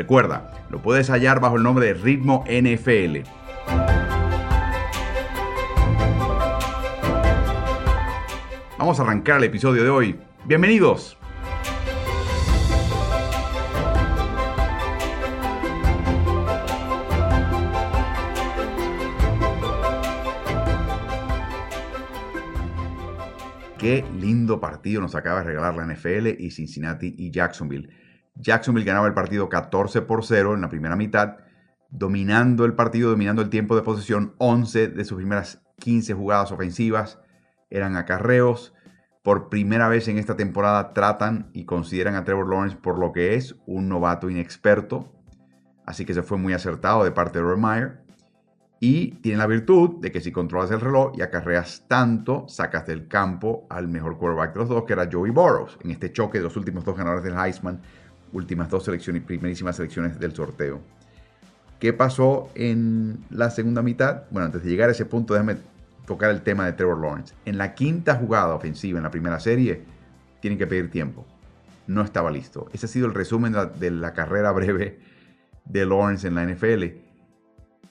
Recuerda, lo puedes hallar bajo el nombre de Ritmo NFL. Vamos a arrancar el episodio de hoy. Bienvenidos. Qué lindo partido nos acaba de regalar la NFL y Cincinnati y Jacksonville. Jacksonville ganaba el partido 14 por 0 en la primera mitad, dominando el partido, dominando el tiempo de posesión. 11 de sus primeras 15 jugadas ofensivas eran acarreos. Por primera vez en esta temporada tratan y consideran a Trevor Lawrence por lo que es un novato inexperto. Así que se fue muy acertado de parte de Roy Meyer. Y tiene la virtud de que si controlas el reloj y acarreas tanto, sacas del campo al mejor quarterback de los dos, que era Joey Burrows, en este choque de los últimos dos ganadores del Heisman últimas dos selecciones, primerísimas selecciones del sorteo. ¿Qué pasó en la segunda mitad? Bueno, antes de llegar a ese punto, déjame tocar el tema de Trevor Lawrence. En la quinta jugada ofensiva en la primera serie, tienen que pedir tiempo. No estaba listo. Ese ha sido el resumen de la, carrera breve de Lawrence en la NFL.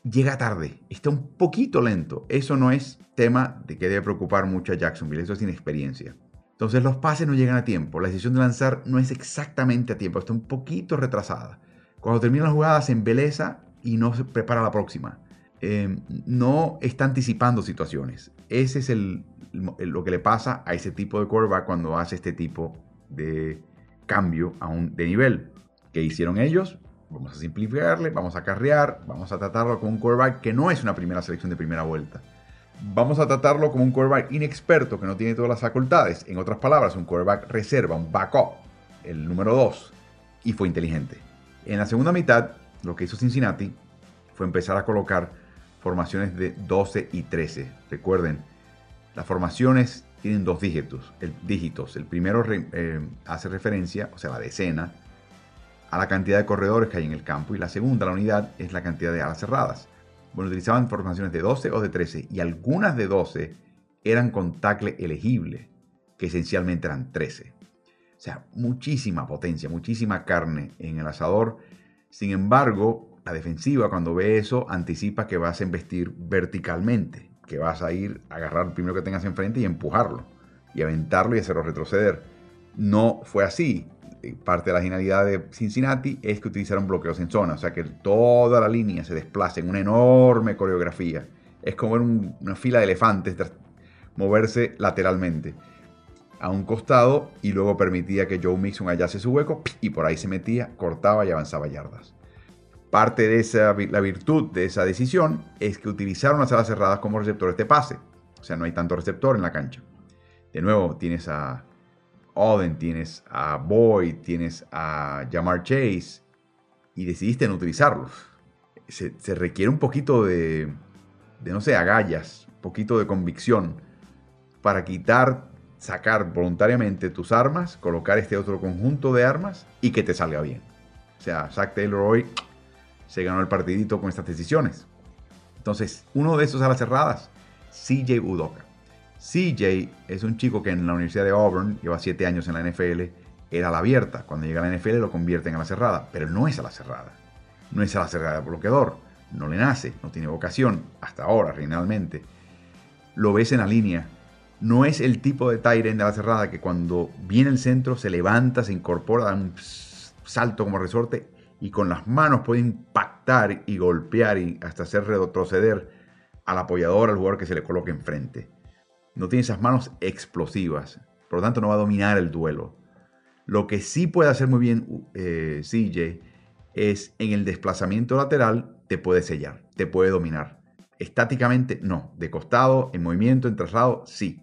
Llega tarde, está un poquito lento. Eso no es tema de que debe preocupar mucho a Jacksonville, eso es inexperiencia. Entonces los pases no llegan a tiempo. La decisión de lanzar no es exactamente a tiempo, está un poquito retrasada. Cuando termina la jugada se embeleza y no se prepara la próxima. Em, no está anticipando situaciones. Ese es lo que le pasa a ese tipo de quarterback cuando hace este tipo de cambio a de nivel. ¿Qué hicieron ellos? Vamos a simplificarle, vamos a carrear, vamos a tratarlo con un quarterback que no es una primera selección de primera vuelta vamos a tratarlo como un quarterback inexperto que no tiene todas las facultades. En otras palabras, un quarterback reserva, un backup, el número 2. Y fue inteligente. En la segunda mitad, lo que hizo Cincinnati fue empezar a colocar formaciones de 12 y 13. Recuerden, las formaciones tienen dos dígitos. El, dígitos. el primero eh, hace referencia, o sea, la decena, a la cantidad de corredores que hay en el campo. Y la segunda, la unidad, es la cantidad de alas cerradas. Bueno, utilizaban formaciones de 12 o de 13 y algunas de 12 eran con tackle elegible, que esencialmente eran 13. O sea, muchísima potencia, muchísima carne en el asador. Sin embargo, la defensiva cuando ve eso anticipa que vas a embestir verticalmente, que vas a ir a agarrar el primero que tengas enfrente y empujarlo, y aventarlo y hacerlo retroceder. No fue así. Eh, parte de la genialidad de Cincinnati es que utilizaron bloqueos en zona, o sea que toda la línea se desplaza en una enorme coreografía. Es como una fila de elefantes moverse lateralmente a un costado y luego permitía que Joe Mixon hallase su hueco y por ahí se metía, cortaba y avanzaba yardas. Parte de esa, la virtud de esa decisión es que utilizaron las alas cerradas como receptores de pase. O sea, no hay tanto receptor en la cancha. De nuevo, tienes a Oden, tienes a Boyd, tienes a Jamar Chase y decidiste no utilizarlos. Se, requiere un poquito de, de, no sé, agallas, un poquito de convicción para quitar, sacar voluntariamente tus armas, colocar este otro conjunto de armas y que te salga bien. O sea, Zach Taylor hoy se ganó el partidito con estas decisiones. Entonces, uno de esos a las cerradas, CJ Udoka. CJ es un chico que en la Universidad de Auburn lleva 7 años en la NFL, era la abierta. Cuando llega a la NFL lo convierten a la cerrada, pero no es a la cerrada. No es a la cerrada bloqueador. No le nace, no tiene vocación, hasta ahora, realmente. Lo ves en la línea. No es el tipo de Tyren de la cerrada que cuando viene el centro se levanta, se incorpora, da un salto como resorte y con las manos puede impactar y golpear y hasta hacer retroceder al apoyador, al jugador que se le coloque enfrente no tiene esas manos explosivas, por lo tanto no va a dominar el duelo. Lo que sí puede hacer muy bien eh, CJ es en el desplazamiento lateral te puede sellar, te puede dominar. Estáticamente no, de costado, en movimiento, en traslado, sí.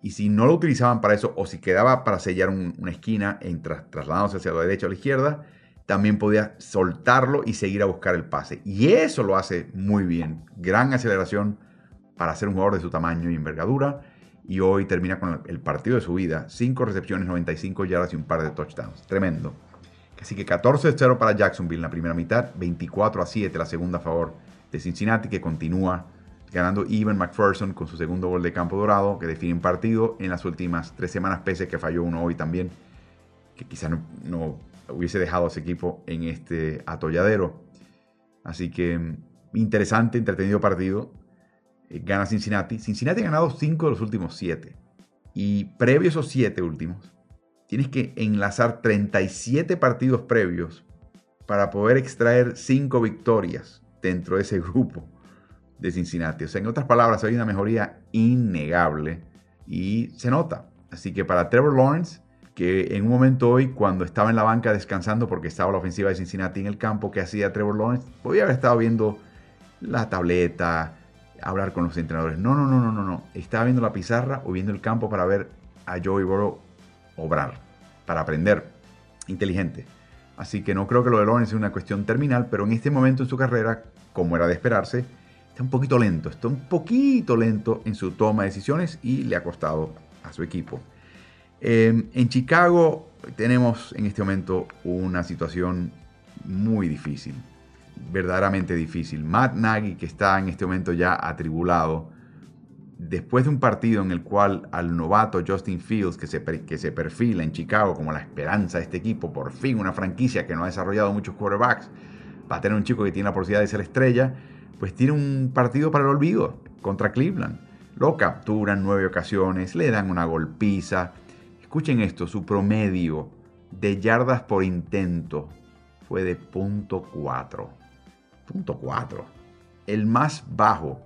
Y si no lo utilizaban para eso, o si quedaba para sellar una esquina en trasladándose hacia la derecha o la izquierda, también podía soltarlo y seguir a buscar el pase. Y eso lo hace muy bien. Gran aceleración para ser un jugador de su tamaño y envergadura. Y hoy termina con el partido de su vida. 5 recepciones, 95 yardas y un par de touchdowns. Tremendo. Así que 14-0 para Jacksonville en la primera mitad. 24-7 la segunda a favor de Cincinnati que continúa ganando Evan McPherson con su segundo gol de campo dorado que define un partido en las últimas tres semanas pese que falló uno hoy también que quizá no, hubiese dejado a ese equipo en este atolladero. Así que mm, interesante, entretenido partido. Eh, gana Cincinnati. Cincinnati ha ganado 5 de los últimos 7. Y previo a esos 7 últimos, tienes que enlazar 37 partidos previos para poder extraer 5 victorias dentro de ese grupo de Cincinnati. O sea, en otras palabras, hay una mejoría innegable y se nota. Así que para Trevor Lawrence, que en un momento hoy, cuando estaba en la banca descansando porque estaba la ofensiva de Cincinnati en el campo, que hacía Trevor Lawrence? Podía haber estado viendo la tableta, hablar con los entrenadores. No, no, no, no, no, no. Estaba viendo la pizarra o viendo el campo para ver a Joey Burrow obrar, para aprender. Inteligente. Así que no creo que lo de Lawrence sea una cuestión terminal, pero en este momento en su carrera, como era de esperarse, está un poquito lento, está un poquito lento en su toma de decisiones y le ha costado a su equipo. Em, en Chicago tenemos en este momento una situación muy difícil, verdaderamente difícil. Matt Nagy, que está en este momento ya atribulado, después de un partido en el cual al novato Justin Fields, que se, que se perfila en Chicago como la esperanza de este equipo, por fin una franquicia que no ha desarrollado muchos quarterbacks, va a tener un chico que tiene la posibilidad de ser estrella, pues tiene un partido para el olvido contra Cleveland. Lo capturan nueve ocasiones, le dan una golpiza. Escuchen esto, su promedio de yardas por intento fue de punto .4. Punto .4. El más bajo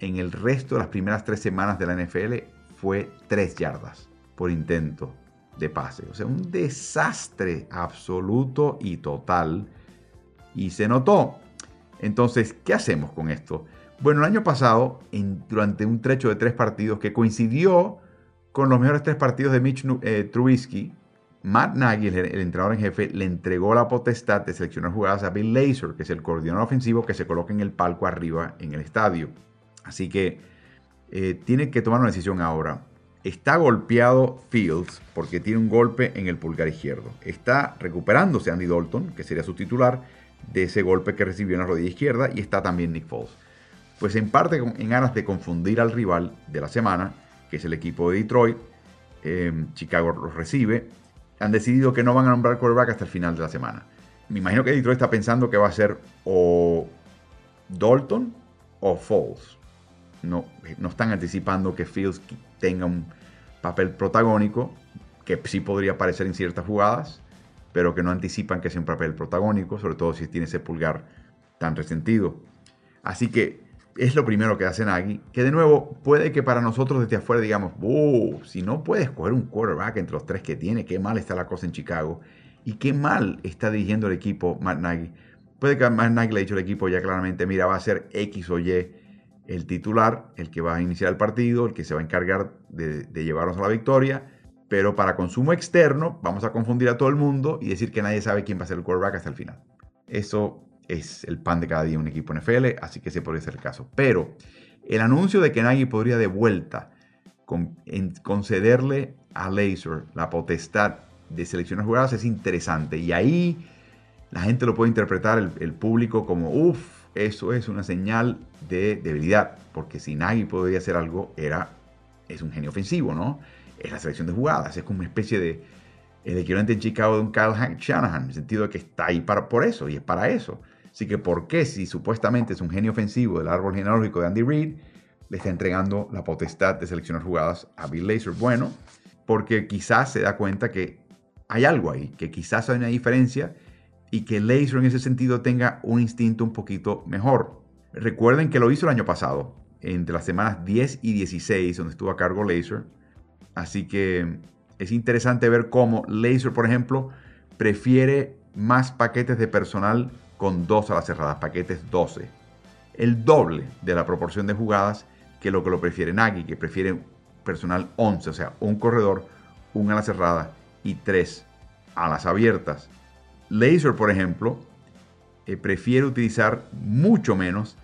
en el resto de las primeras tres semanas de la NFL fue 3 yardas por intento de pase. O sea, un desastre absoluto y total. Y se notó entonces, ¿qué hacemos con esto? Bueno, el año pasado, durante un trecho de tres partidos que coincidió con los mejores tres partidos de Mitch eh, Trubisky, Matt Nagy, el, entrenador en jefe, le entregó la potestad de seleccionar jugadas a Bill Lazor, que es el coordinador ofensivo que se coloca en el palco arriba en el estadio. Así que eh, tiene que tomar una decisión ahora. Está golpeado Fields porque tiene un golpe en el pulgar izquierdo. Está recuperándose Andy Dalton, que sería su titular de ese golpe que recibió en la rodilla izquierda y está también Nick Foles. Pues en parte en aras de confundir al rival de la semana, que es el equipo de Detroit, em, Chicago los recibe, han decidido que no van a nombrar quarterback hasta el final de la semana. Me imagino que Detroit está pensando que va a ser o Dalton o Foles. No, no están anticipando que Fields tenga un papel protagónico, que sí podría aparecer en ciertas jugadas, pero que no anticipan que sea un papel protagónico, sobre todo si tiene ese pulgar tan resentido. Así que es lo primero que hace Nagy, que de nuevo puede que para nosotros desde afuera digamos, si no puedes coger un quarterback entre los tres que tiene, qué mal está la cosa en Chicago y qué mal está dirigiendo el equipo Matt Nagy. Puede que Matt Nagy le haya dicho al equipo ya claramente, mira, va a ser X o Y el titular, el que va a iniciar el partido, el que se va a encargar de, de llevarnos a la victoria pero para consumo externo vamos a confundir a todo el mundo y decir que nadie sabe quién va a ser el quarterback hasta el final. Eso es el pan de cada día un equipo NFL, así que ese podría ser el caso. Pero el anuncio de que nadie podría de vuelta concederle a Laser la potestad de seleccionar jugadas es interesante. Y ahí la gente lo puede interpretar, el, público, como, uff, eso es una señal de debilidad. Porque si Nagy podría hacer algo, era, es un genio ofensivo, ¿no? es la selección de jugadas. Es como una especie de el equivalente en Chicago de un Kyle Shanahan, en el sentido de que está ahí para, por eso y es para eso. Así que, ¿por qué si supuestamente es un genio ofensivo del árbol genealógico de Andy Reid, le está entregando la potestad de seleccionar jugadas a Bill Lazor? Bueno, porque quizás se da cuenta que hay algo ahí, que quizás hay una diferencia y que Lazor en ese sentido tenga un instinto un poquito mejor. Recuerden que lo hizo el año pasado, entre las semanas 10 y 16, donde estuvo a cargo Lazor Así que es interesante ver cómo Laser, por ejemplo, prefiere más paquetes de personal con dos a las cerradas, paquetes 12. El doble de la proporción de jugadas que lo que lo prefiere Nagy, que prefiere personal 11, o sea, un corredor, un a la cerrada y tres a las abiertas. Laser, por ejemplo, eh, prefiere utilizar mucho menos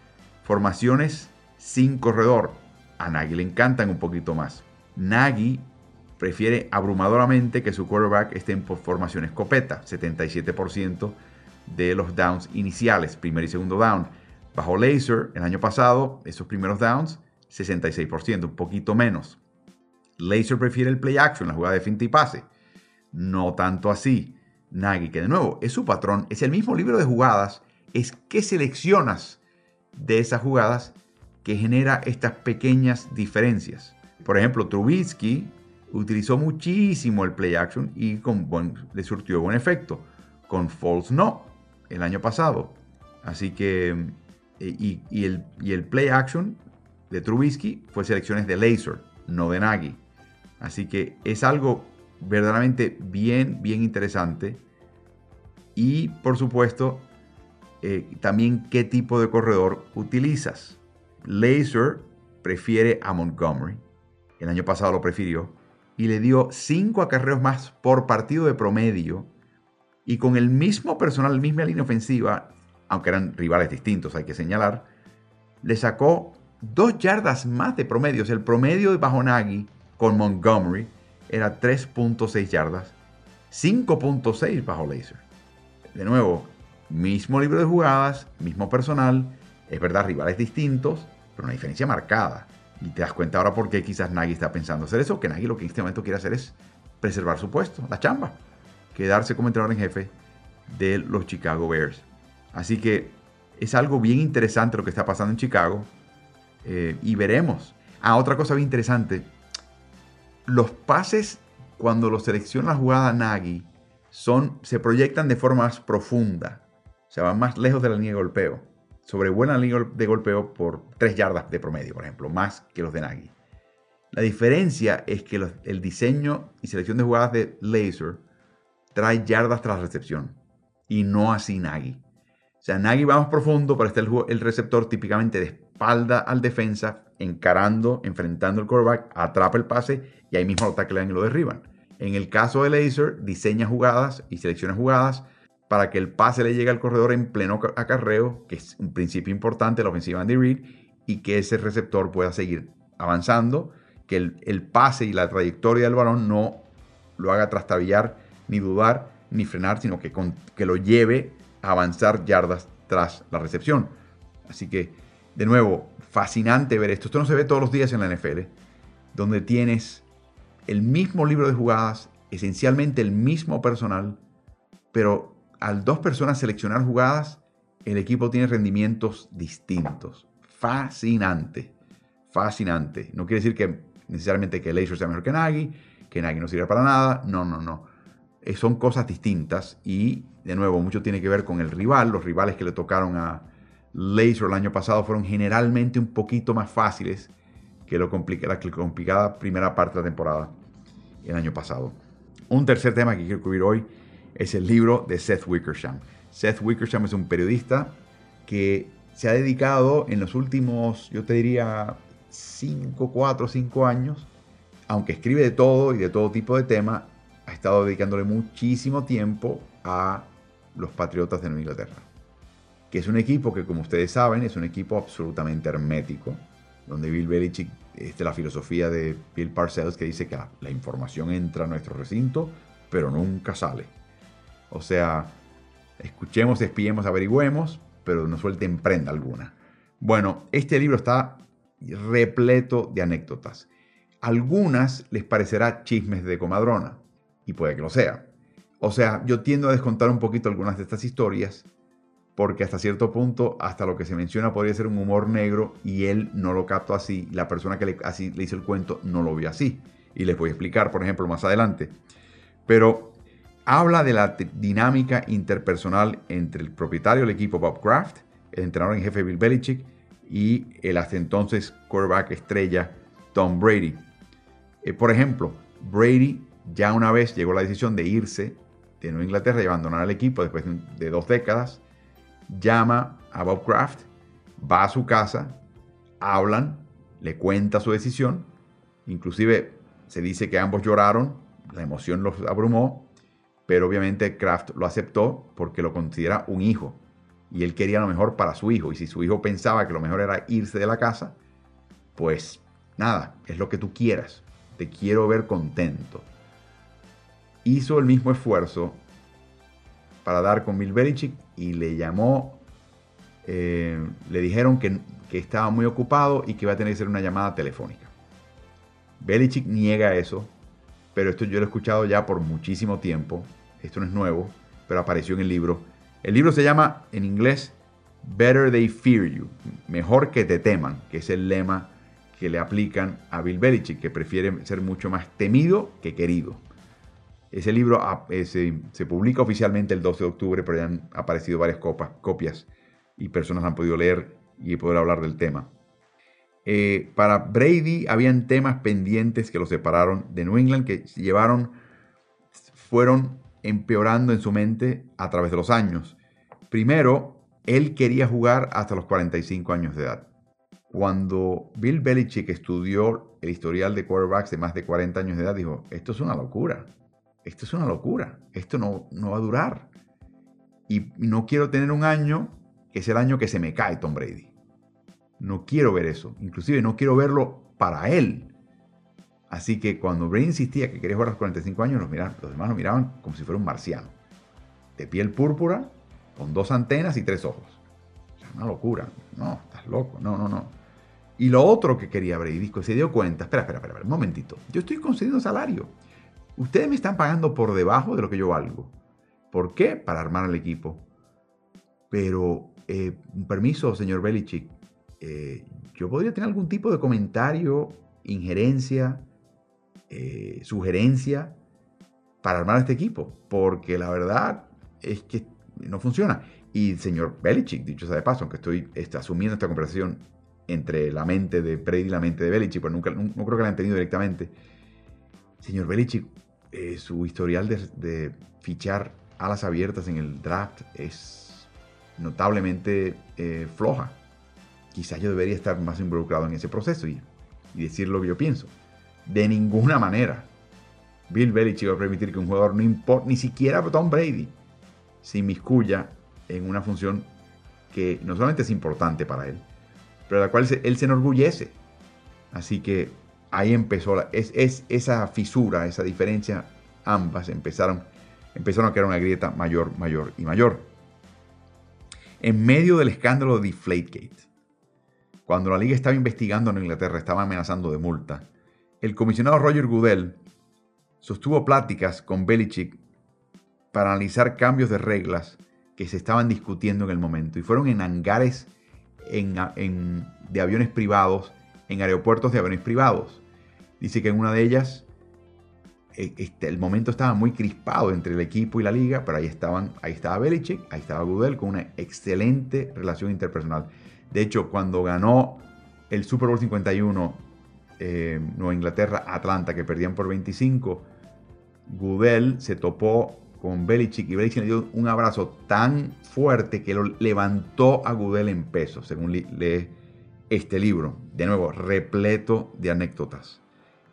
formaciones sin corredor. A Nagy le encantan un poquito más. Nagy prefiere abrumadoramente que su quarterback esté en formación escopeta, 77% de los downs iniciales, primer y segundo down. Bajo Laser, el año pasado, esos primeros downs, 66%, un poquito menos. Laser prefiere el play action, la jugada de finta y pase. No tanto así. Nagy, que de nuevo es su patrón, es el mismo libro de jugadas, es que seleccionas de esas jugadas que genera estas pequeñas diferencias. Por ejemplo, Trubisky utilizó muchísimo el play action y con le surtió buen efecto. Con false no el año pasado. Así que, y, el, y el play action de Trubisky fue selecciones de Laser, no de Nagy. Así que es algo verdaderamente bien, bien interesante. Y por supuesto, eh, también qué tipo de corredor utilizas. Laser prefiere a Montgomery. El año pasado lo prefirió. Y le dio 5 acarreos más por partido de promedio. Y con el mismo personal, la misma línea ofensiva, aunque eran rivales distintos, hay que señalar, le sacó 2 yardas más de promedio. O sea, el promedio de bajo Nagy con Montgomery era 3.6 yardas, 5.6 bajo Laser. De nuevo, mismo libro de jugadas, mismo personal, es verdad, rivales distintos, pero una diferencia marcada. Y te das cuenta ahora por qué quizás Nagy está pensando hacer eso, que Nagy lo que en este momento quiere hacer es preservar su puesto, la chamba, quedarse como entrenador en jefe de los Chicago Bears. Así que es algo bien interesante lo que está pasando en Chicago eh, y veremos. Ah, otra cosa bien interesante, los pases cuando los selecciona la jugada Nagy son, se proyectan de forma más profunda, o sea, van más lejos de la línea de golpeo. Sobrevuelan la línea de golpeo por 3 yardas de promedio, por ejemplo, más que los de Nagy. La diferencia es que el diseño y selección de jugadas de Laser trae yardas tras recepción y no así Nagy. O sea, Nagy va más profundo, pero está el, el receptor típicamente de espalda al defensa, encarando, enfrentando el quarterback, atrapa el pase y ahí mismo lo taclean y lo derriban. En el caso de Laser, diseña jugadas y selecciona jugadas para que el pase le llegue al corredor en pleno acarreo, que es un principio importante de la ofensiva Andy Reid, y que ese receptor pueda seguir avanzando, que el, pase y la trayectoria del balón no lo haga trastabillar, ni dudar, ni frenar, sino que, que lo lleve a avanzar yardas tras la recepción. Así que, de nuevo, fascinante ver esto. Esto no se ve todos los días en la NFL, donde tienes el mismo libro de jugadas, esencialmente el mismo personal, pero al dos personas seleccionar jugadas, el equipo tiene rendimientos distintos. Fascinante, fascinante. No quiere decir que necesariamente que Laser sea mejor que Nagy, que Nagy no sirve para nada. No, no, no. Eh, son cosas distintas y, de nuevo, mucho tiene que ver con el rival. Los rivales que le tocaron a Laser el año pasado fueron generalmente un poquito más fáciles que lo la complicada primera parte de la temporada el año pasado. Un tercer tema que quiero cubrir hoy es el libro de Seth Wickersham. Seth Wickersham es un periodista que se ha dedicado en los últimos, yo te diría, 5, 4, 5 años, aunque escribe de todo y de todo tipo de tema, ha estado dedicándole muchísimo tiempo a los Patriotas de Nueva Inglaterra, que es un equipo que, como ustedes saben, es un equipo absolutamente hermético, donde Bill Belichick es la filosofía de Bill Parcells que dice que la información entra a nuestro recinto, pero nunca sale. O sea, escuchemos, espiemos, averigüemos, pero no suelten prenda alguna. Bueno, este libro está repleto de anécdotas. Algunas les parecerá chismes de comadrona, y puede que lo sea. O sea, yo tiendo a descontar un poquito algunas de estas historias, porque hasta cierto punto, hasta lo que se menciona podría ser un humor negro y él no lo captó así, la persona que le, así, le hizo el cuento no lo vio así. Y les voy a explicar, por ejemplo, más adelante. Pero habla de la dinámica interpersonal entre el propietario del equipo Bob Kraft, el entrenador en jefe Bill Belichick y el hasta entonces quarterback estrella Tom Brady. Eh, por ejemplo, Brady ya una vez llegó la decisión de irse de Nueva Inglaterra y abandonar el equipo después de dos décadas llama a Bob Kraft, va a su casa, hablan, le cuenta su decisión, inclusive se dice que ambos lloraron, la emoción los abrumó, pero obviamente Kraft lo aceptó porque lo considera un hijo y él quería lo mejor para su hijo y si su hijo pensaba que lo mejor era irse de la casa, pues nada, es lo que tú quieras, te quiero ver contento. Hizo el mismo esfuerzo para dar con Bill Belichick y le llamó, eh, le dijeron que, que estaba muy ocupado y que iba a tener que hacer una llamada telefónica. Belichick niega eso, pero esto yo lo he escuchado ya por muchísimo tiempo. Esto no es nuevo, pero apareció en el libro. El libro se llama en inglés Better They Fear You, mejor que te teman, que es el lema que le aplican a Bill Belichick, que prefiere ser mucho más temido que querido. Ese libro ah, eh, se, publica oficialmente el 12 de octubre, pero ya han aparecido varias copias y personas han podido leer y poder hablar del tema. Eh, para Brady habían temas pendientes que lo separaron de New England que llevaron, fueron empeorando en su mente a través de los años. Primero, él quería jugar hasta los 45 años de edad. Cuando Bill Belichick estudió el historial de quarterbacks de más de 40 años de edad, dijo, esto es una locura, esto es una locura, esto no, no va a durar. Y no quiero tener un año que es el año que se me cae Tom Brady. No quiero ver eso. Inclusive no quiero verlo para él. Así que cuando Bray insistía que quería jugar a los 45 años, los, los demás lo miraban como si fuera un marciano. De piel púrpura, con dos antenas y tres ojos. una locura. No, estás loco. No, no, no. Y lo otro que quería Brady, se dio cuenta, espera, espera, espera, un momentito. Yo estoy concediendo salario. Ustedes me están pagando por debajo de lo que yo valgo. ¿Por qué? Para armar el equipo. Pero, eh, permiso, señor Belichick. Eh, yo podría tener algún tipo de comentario, injerencia, eh, sugerencia para armar este equipo, porque la verdad es que no funciona. Y señor Belichick, dicho sea de paso, aunque estoy asumiendo esta conversación entre la mente de Brady y la mente de Belichick, pues nunca, no, creo que la han tenido directamente. Señor Belichick, eh, su historial de, de, fichar alas abiertas en el draft es notablemente floja quizás yo debería estar más involucrado en ese proceso y, decir lo que yo pienso. De ninguna manera. Bill Belichick va a permitir que un jugador, no importa, ni siquiera Tom Brady, se inmiscuya en una función que no solamente es importante para él, pero de la cual él se enorgullece. Así que ahí empezó la, es, es, esa fisura, esa diferencia, ambas empezaron, empezaron a crear una grieta mayor, mayor y mayor. En medio del escándalo de Deflategate, cuando la liga estaba investigando en Inglaterra, estaba amenazando de multa, el comisionado Roger Goodell sostuvo pláticas con Belichick para analizar cambios de reglas que se estaban discutiendo en el momento y fueron en hangares de aviones privados, en aeropuertos de aviones privados. Dice que en una de ellas eh, este, el momento estaba muy crispado entre el equipo y la liga, pero ahí, estaban, ahí estaba Belichick, ahí estaba Goodell con una excelente relación interpersonal. De hecho, cuando ganó el Super Bowl 51 eh, Nueva Inglaterra, Atlanta, que perdían por 25, Goodell se topó con Belichick y Belichick le dio un abrazo tan fuerte que lo levantó a Goodell en peso, según lee este libro. De nuevo, repleto de anécdotas.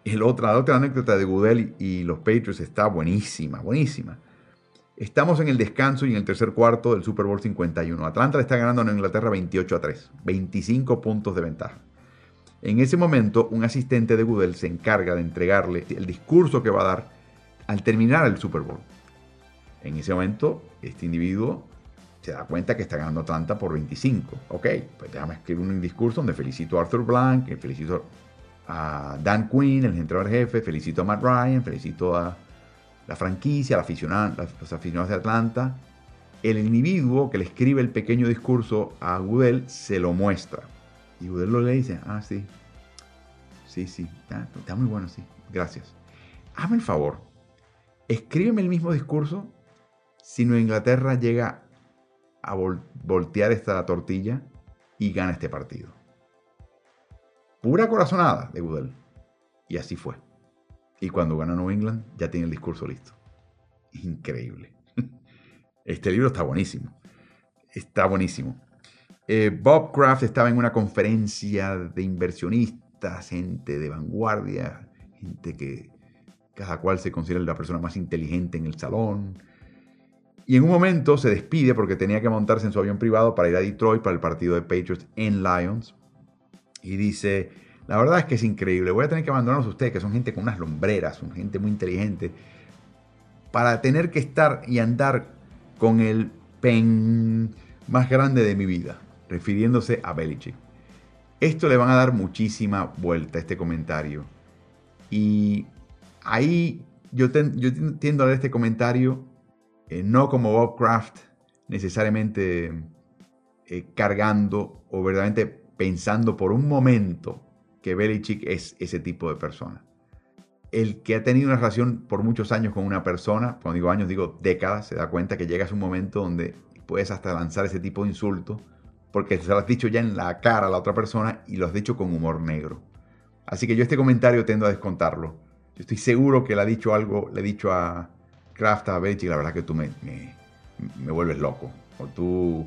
El otra, la otra anécdota de Goodell y los Patriots está buenísima, buenísima. Estamos en el descanso y en el tercer cuarto del Super Bowl 51. Atlanta le está ganando a Inglaterra 28 a 3, 25 puntos de ventaja. En ese momento, un asistente de Goodell se encarga de entregarle el discurso que va a dar al terminar el Super Bowl. En ese momento, este individuo se da cuenta que está ganando Atlanta por 25. Ok, pues déjame escribir un discurso donde felicito a Arthur Blank, felicito a Dan Quinn, el entrenador jefe, felicito a Matt Ryan, felicito a la franquicia, la los aficionados de Atlanta, el individuo que le escribe el pequeño discurso a Goodell se lo muestra. Y Goodell lo le dice, ah, sí, sí, sí, está, muy bueno, sí, gracias. Hazme el favor, escríbeme el mismo discurso si Nueva Inglaterra llega a voltear esta tortilla y gana este partido. Pura corazonada de Goodell. Y así fue. Y cuando gana New England, ya tiene el discurso listo. Increíble. Este libro está buenísimo. Está buenísimo. Eh, Bob Kraft estaba en una conferencia de inversionistas, gente de vanguardia, gente que cada cual se considera la persona más inteligente en el salón. Y en un momento se despide porque tenía que montarse en su avión privado para ir a Detroit para el partido de Patriots en Lions. Y dice, la verdad es que es increíble, voy a tener que abandonarlos a ustedes, que son gente con unas lombreras, son gente muy inteligente, para tener que estar y andar con el pen más grande de mi vida, refiriéndose a Belichick. Esto le van a dar muchísima vuelta a este comentario. Y ahí yo, tiendo a ver este comentario eh, no como Bob Kraft necesariamente eh, cargando o verdaderamente pensando por un momento que Belichick es ese tipo de persona. El que ha tenido una relación por muchos años con una persona, cuando digo años digo décadas, se da cuenta que llegas a un momento donde puedes hasta lanzar ese tipo de insulto porque se lo has dicho ya en la cara a la otra persona y lo has dicho con humor negro. Así que yo este comentario tendo a descontarlo. Yo estoy seguro que le ha dicho algo, le he dicho a Kraft, a Betty, la verdad que tú me, me, vuelves loco. O tú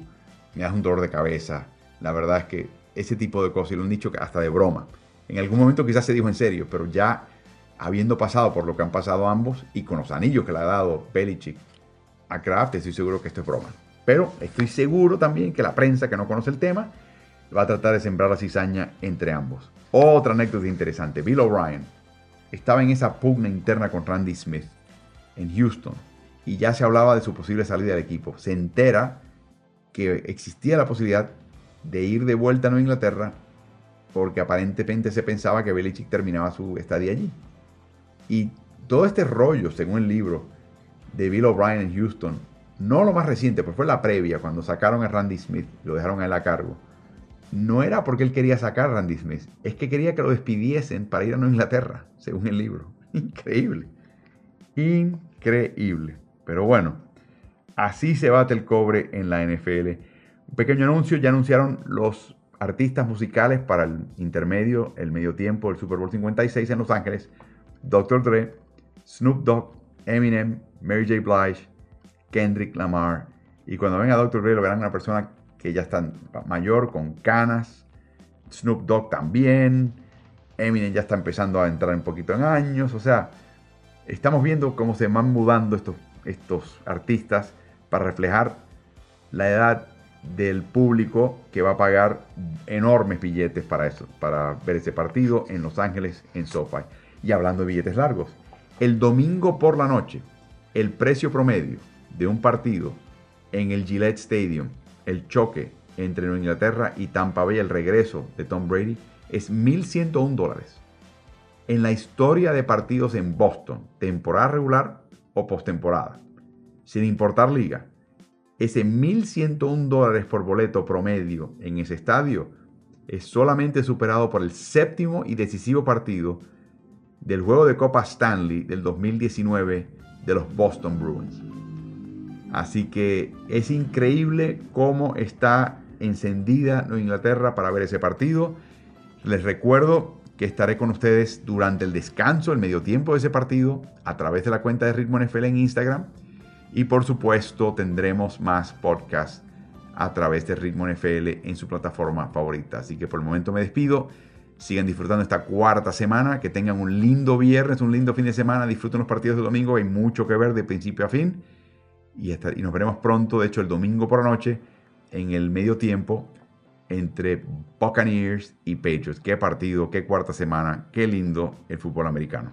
me das un dolor de cabeza. La verdad es que ese tipo de cosas, y lo han dicho hasta de broma. En algún momento quizás se dijo en serio, pero ya habiendo pasado por lo que han pasado ambos y con los anillos que le ha dado Belichick a Kraft, estoy seguro que esto es broma. Pero estoy seguro también que la prensa que no conoce el tema va a tratar de sembrar la cizaña entre ambos. Otra anécdota interesante. Bill O'Brien estaba en esa pugna interna con Randy Smith en Houston y ya se hablaba de su posible salida del equipo. Se entera que existía la posibilidad de ir de vuelta a Nueva Inglaterra porque aparentemente se pensaba que Belichick terminaba su estadía allí. Y todo este rollo, según el libro de Bill O'Brien en Houston, no lo más reciente, pues fue la previa, cuando sacaron a Randy Smith, lo dejaron a él a cargo. No era porque él quería sacar a Randy Smith, es que quería que lo despidiesen para ir a Nueva Inglaterra, según el libro. Increíble. Increíble. Pero bueno, así se bate el cobre en la NFL. Un pequeño anuncio, ya anunciaron los artistas musicales para el intermedio, el medio tiempo del Super Bowl 56 en Los Ángeles. Dr. Dre, Snoop Dogg, Eminem, Mary J. Blige, Kendrick Lamar. Y cuando ven a Dr. Dre lo verán una persona que ya está mayor, con canas. Snoop Dogg también. Eminem ya está empezando a entrar un poquito en años. O sea, estamos viendo cómo se van mudando estos, estos artistas para reflejar la edad del público que va a pagar enormes billetes para eso, para ver ese partido en Los Ángeles, en SoFi. Y hablando de billetes largos, el domingo por la noche, el precio promedio de un partido en el Gillette Stadium, el choque entre Nueva Inglaterra y Tampa Bay, el regreso de Tom Brady, es 1.101 dólares. En la historia de partidos en Boston, temporada regular o postemporada, sin importar liga, ese 1.101 dólares por boleto promedio en ese estadio es solamente superado por el séptimo y decisivo partido del juego de Copa Stanley del 2019 de los Boston Bruins. Así que es increíble cómo está encendida Nueva Inglaterra para ver ese partido. Les recuerdo que estaré con ustedes durante el descanso, el medio tiempo de ese partido, a través de la cuenta de Ritmo NFL en Instagram. Y por supuesto tendremos más podcasts a través de Ritmo NFL en su plataforma favorita. Así que por el momento me despido. Sigan disfrutando esta cuarta semana. Que tengan un lindo viernes, un lindo fin de semana. Disfruten los partidos de domingo. Hay mucho que ver de principio a fin. Y, y nos veremos pronto, de hecho el domingo por la noche, en el medio tiempo entre Buccaneers y Patriots. Qué partido, qué cuarta semana, qué lindo el fútbol americano.